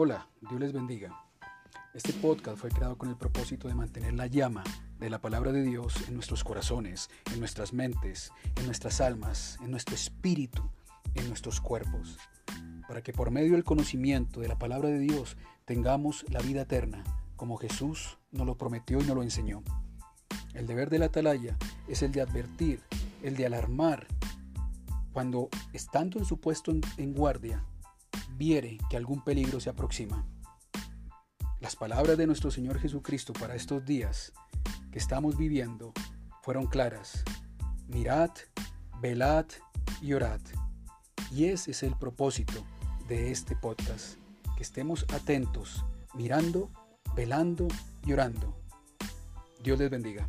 Hola, Dios les bendiga. Este podcast fue creado con el propósito de mantener la llama de la palabra de Dios en nuestros corazones, en nuestras mentes, en nuestras almas, en nuestro espíritu, en nuestros cuerpos, para que por medio del conocimiento de la palabra de Dios tengamos la vida eterna, como Jesús nos lo prometió y nos lo enseñó. El deber de la atalaya es el de advertir, el de alarmar, cuando estando en su puesto en guardia, viere que algún peligro se aproxima. Las palabras de nuestro Señor Jesucristo para estos días que estamos viviendo fueron claras. Mirad, velad y orad. Y ese es el propósito de este podcast, que estemos atentos, mirando, velando y orando. Dios les bendiga.